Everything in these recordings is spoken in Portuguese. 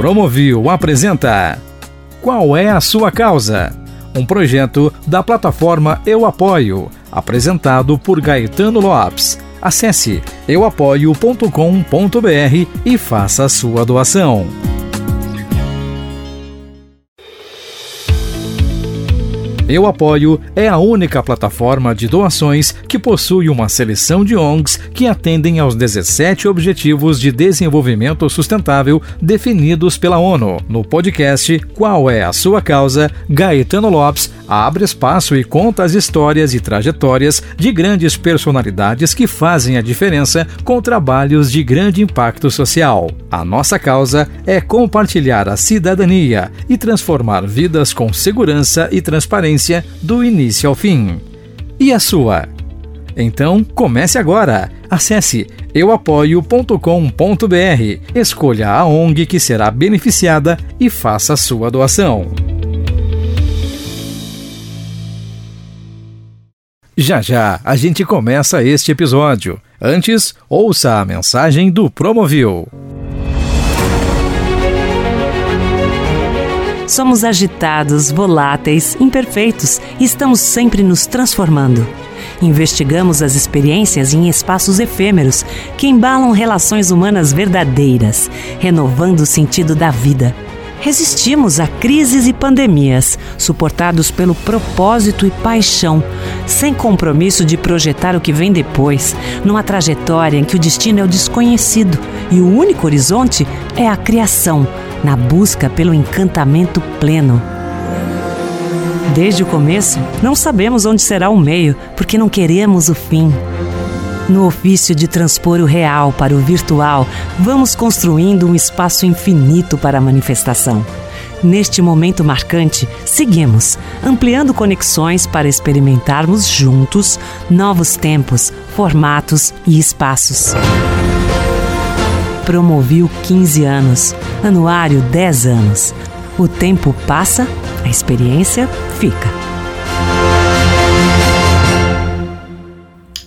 Promovil apresenta Qual é a sua causa? Um projeto da plataforma Eu Apoio, apresentado por Gaetano Lopes. Acesse euapoio.com.br e faça a sua doação. Eu Apoio é a única plataforma de doações que possui uma seleção de ONGs que atendem aos 17 Objetivos de Desenvolvimento Sustentável definidos pela ONU. No podcast Qual é a Sua Causa? Gaetano Lopes abre espaço e conta as histórias e trajetórias de grandes personalidades que fazem a diferença com trabalhos de grande impacto social. A nossa causa é compartilhar a cidadania e transformar vidas com segurança e transparência do início ao fim. E a sua? Então, comece agora. Acesse euapoio.com.br, escolha a ONG que será beneficiada e faça sua doação. Já já a gente começa este episódio. Antes, ouça a mensagem do Promovil. Somos agitados, voláteis, imperfeitos e estamos sempre nos transformando. Investigamos as experiências em espaços efêmeros que embalam relações humanas verdadeiras, renovando o sentido da vida Resistimos a crises e pandemias, suportados pelo propósito e paixão, sem compromisso de projetar o que vem depois, numa trajetória em que o destino é o desconhecido e o único horizonte é a criação, na busca pelo encantamento pleno. Desde o começo, não sabemos onde será o meio, porque não queremos o fim. No ofício de transpor o real para o virtual, vamos construindo um espaço infinito para a manifestação. Neste momento marcante, seguimos, ampliando conexões para experimentarmos juntos novos tempos, formatos e espaços. Promoviu 15 anos, anuário 10 anos. O tempo passa, a experiência fica.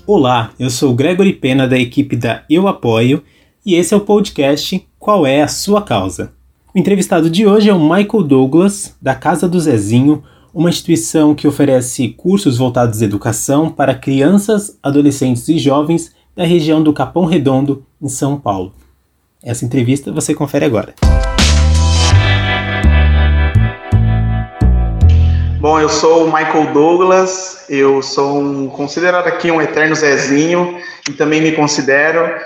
Olá, eu sou Gregory Pena da equipe da Eu Apoio e esse é o podcast Qual é a Sua Causa? O entrevistado de hoje é o Michael Douglas, da Casa do Zezinho, uma instituição que oferece cursos voltados à educação para crianças, adolescentes e jovens da região do Capão Redondo, em São Paulo. Essa entrevista você confere agora. Bom, eu sou o Michael Douglas, eu sou um, considerado aqui um eterno Zezinho e também me considero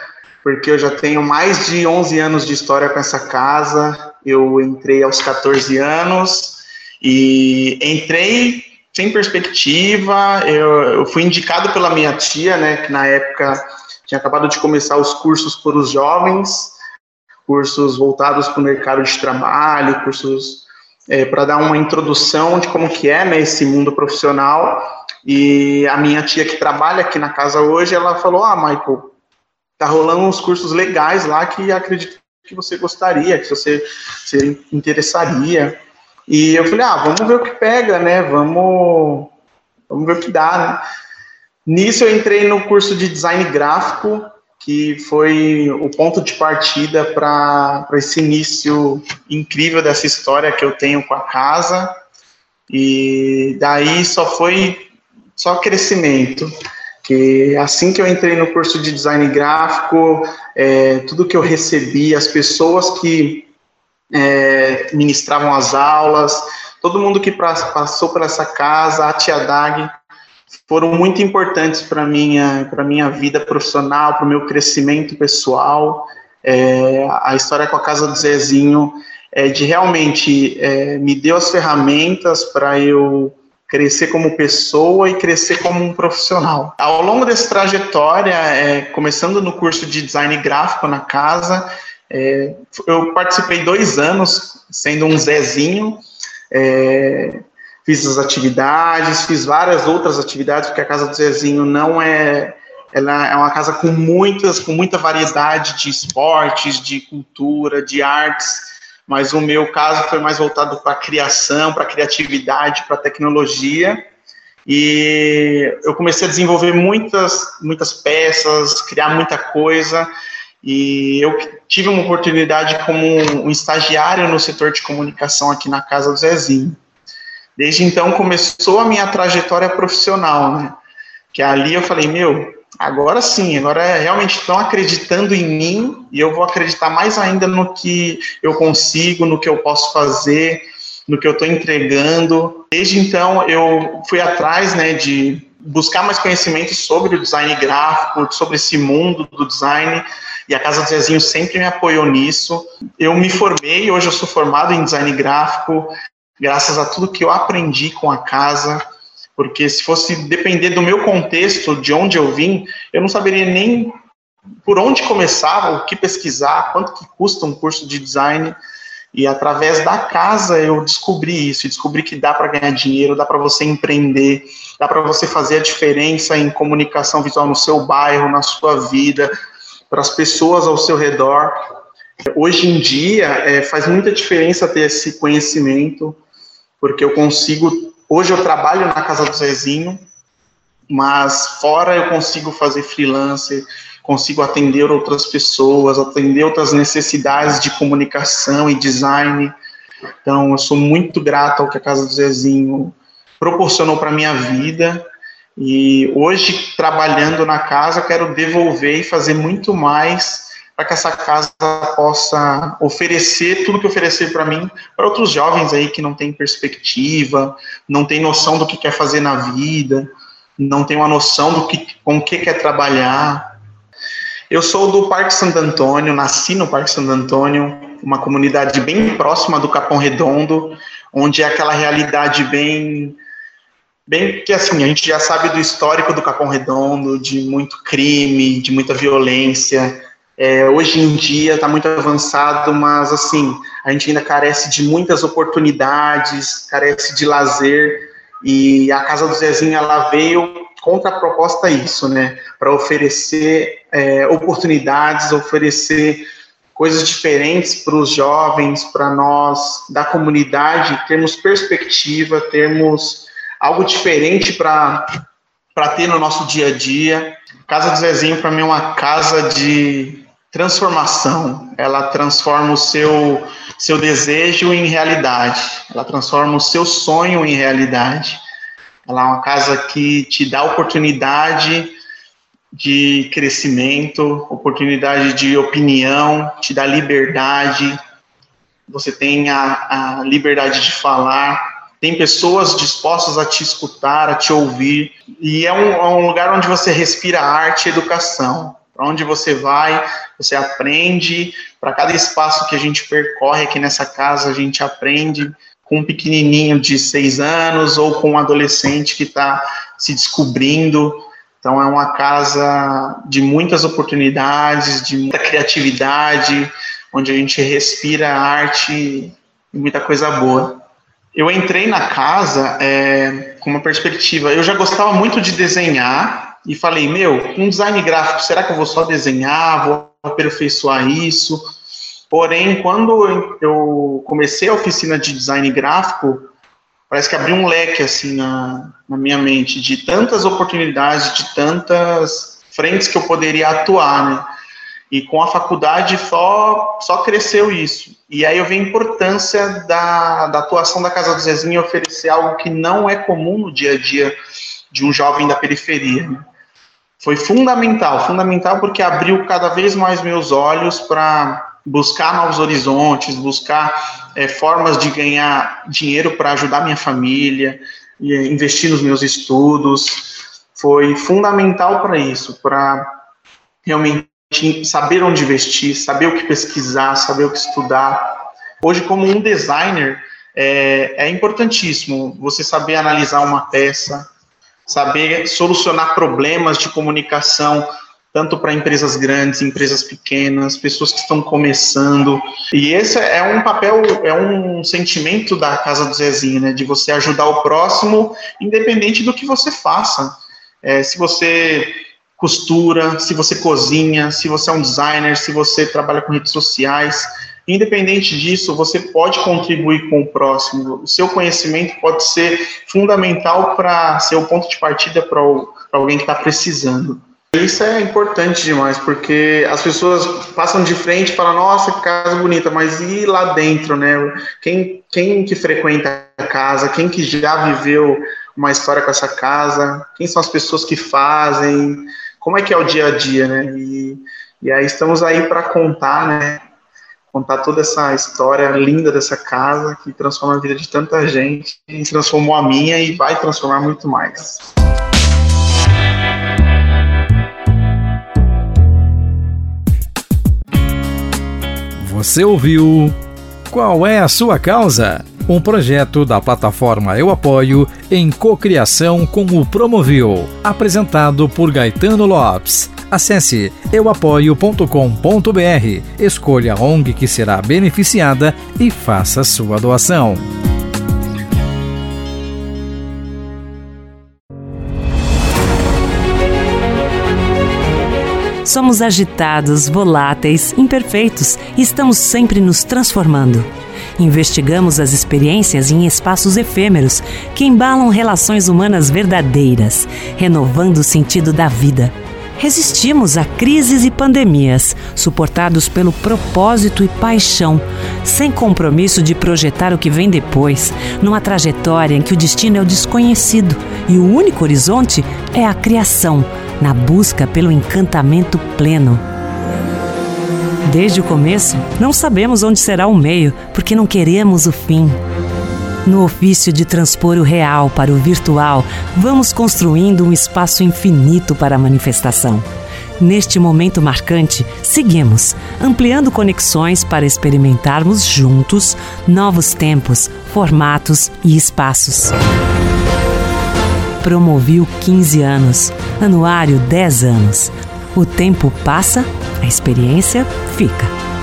porque eu já tenho mais de 11 anos de história com essa casa. Eu entrei aos 14 anos e entrei sem perspectiva. Eu, eu fui indicado pela minha tia, né, que na época tinha acabado de começar os cursos para os jovens, cursos voltados para o mercado de trabalho, cursos é, para dar uma introdução de como que é né, esse mundo profissional. E a minha tia que trabalha aqui na casa hoje, ela falou, ah, Michael, tá rolando uns cursos legais lá que acredito que você gostaria, que você se interessaria. E eu falei, ah, vamos ver o que pega, né? Vamos, vamos ver o que dá. Né? Nisso eu entrei no curso de design gráfico que foi o ponto de partida para esse início incrível dessa história que eu tenho com a casa. E daí só foi só crescimento. Que assim que eu entrei no curso de design gráfico, é, tudo que eu recebi, as pessoas que é, ministravam as aulas, todo mundo que passou por essa casa, a Tia Dag, foram muito importantes para minha para minha vida profissional, para o meu crescimento pessoal. É, a história com a casa do Zezinho é de realmente é, me deu as ferramentas para eu crescer como pessoa e crescer como um profissional. Ao longo dessa trajetória, é, começando no curso de design gráfico na casa, é, eu participei dois anos sendo um Zezinho. Fiz as atividades, fiz várias outras atividades, porque a casa do Zezinho não é ela é uma casa com muitas com muita variedade de esportes, de cultura, de artes, mas o meu caso foi mais voltado para criação, para criatividade, para tecnologia. E eu comecei a desenvolver muitas muitas peças, criar muita coisa. e eu tive uma oportunidade como um estagiário no setor de comunicação aqui na casa do Zezinho. Desde então começou a minha trajetória profissional, né? Que ali eu falei, meu, agora sim, agora é, realmente estão acreditando em mim e eu vou acreditar mais ainda no que eu consigo, no que eu posso fazer, no que eu estou entregando. Desde então eu fui atrás, né, de buscar mais conhecimento sobre o design gráfico, sobre esse mundo do design, e a Casa do Zezinho sempre me apoiou nisso. Eu me formei, hoje eu sou formado em design gráfico, graças a tudo que eu aprendi com a casa, porque se fosse depender do meu contexto, de onde eu vim, eu não saberia nem por onde começar, o que pesquisar, quanto que custa um curso de design. E através da casa eu descobri isso, descobri que dá para ganhar dinheiro, dá para você empreender, dá para você fazer a diferença em comunicação visual no seu bairro, na sua vida, para as pessoas ao seu redor. Hoje em dia é, faz muita diferença ter esse conhecimento, porque eu consigo. Hoje eu trabalho na casa do Zezinho, mas fora eu consigo fazer freelancer, consigo atender outras pessoas, atender outras necessidades de comunicação e design. Então, eu sou muito grato ao que a Casa do Zezinho proporcionou para minha vida. E hoje, trabalhando na casa, quero devolver e fazer muito mais para que essa casa possa oferecer tudo que oferecer para mim, para outros jovens aí que não têm perspectiva, não têm noção do que quer fazer na vida, não tem uma noção do que com o que quer trabalhar. Eu sou do Parque Santo Antônio, nasci no Parque Santo Antônio, uma comunidade bem próxima do Capão Redondo, onde é aquela realidade bem bem que assim, a gente já sabe do histórico do Capão Redondo, de muito crime, de muita violência. É, hoje em dia está muito avançado, mas assim, a gente ainda carece de muitas oportunidades, carece de lazer, e a Casa do Zezinho ela veio contra a proposta isso, né? Para oferecer é, oportunidades, oferecer coisas diferentes para os jovens, para nós da comunidade, termos perspectiva, termos algo diferente para ter no nosso dia a dia. Casa do Zezinho, para mim, é uma casa de transformação. Ela transforma o seu, seu desejo em realidade. Ela transforma o seu sonho em realidade. Ela é uma casa que te dá oportunidade de crescimento, oportunidade de opinião, te dá liberdade. Você tem a, a liberdade de falar, tem pessoas dispostas a te escutar, a te ouvir, e é um, é um lugar onde você respira arte e educação. Para onde você vai, você aprende. Para cada espaço que a gente percorre aqui nessa casa, a gente aprende com um pequenininho de seis anos ou com um adolescente que está se descobrindo. Então, é uma casa de muitas oportunidades, de muita criatividade, onde a gente respira arte e muita coisa boa. Eu entrei na casa é, com uma perspectiva. Eu já gostava muito de desenhar e falei: meu, um design gráfico, será que eu vou só desenhar? Vou aperfeiçoar isso? Porém, quando eu comecei a oficina de design gráfico, parece que abriu um leque assim na, na minha mente de tantas oportunidades, de tantas frentes que eu poderia atuar, né? E com a faculdade só, só cresceu isso. E aí eu vi a importância da, da atuação da Casa do Zezinho oferecer algo que não é comum no dia a dia de um jovem da periferia. Né? Foi fundamental, fundamental porque abriu cada vez mais meus olhos para buscar novos horizontes, buscar é, formas de ganhar dinheiro para ajudar minha família, investir nos meus estudos, foi fundamental para isso, para realmente saber onde investir, saber o que pesquisar, saber o que estudar. Hoje, como um designer, é, é importantíssimo você saber analisar uma peça, saber solucionar problemas de comunicação tanto para empresas grandes, empresas pequenas, pessoas que estão começando. E esse é um papel, é um sentimento da Casa do Zezinho, né? De você ajudar o próximo, independente do que você faça. É, se você costura, se você cozinha, se você é um designer, se você trabalha com redes sociais, independente disso, você pode contribuir com o próximo. O seu conhecimento pode ser fundamental para ser o ponto de partida para alguém que está precisando. isso é importante demais, porque as pessoas passam de frente e falam, nossa, que casa bonita, mas e lá dentro, né? Quem, quem que frequenta a casa, quem que já viveu uma história com essa casa, quem são as pessoas que fazem, como é que é o dia a dia, né? E, e aí estamos aí para contar, né? Contar toda essa história linda dessa casa que transforma a vida de tanta gente, e transformou a minha e vai transformar muito mais. Você ouviu Qual é a sua causa? Um projeto da plataforma Eu Apoio em cocriação com o Promovil, apresentado por Gaetano Lopes. Acesse euapoio.com.br, escolha a ONG que será beneficiada e faça sua doação. Somos agitados, voláteis, imperfeitos e estamos sempre nos transformando. Investigamos as experiências em espaços efêmeros que embalam relações humanas verdadeiras, renovando o sentido da vida. Resistimos a crises e pandemias, suportados pelo propósito e paixão, sem compromisso de projetar o que vem depois, numa trajetória em que o destino é o desconhecido e o único horizonte é a criação na busca pelo encantamento pleno. Desde o começo, não sabemos onde será o meio, porque não queremos o fim. No ofício de transpor o real para o virtual, vamos construindo um espaço infinito para a manifestação. Neste momento marcante, seguimos, ampliando conexões para experimentarmos juntos novos tempos, formatos e espaços. Promoviu 15 anos, anuário 10 anos. O tempo passa, a experiência fica.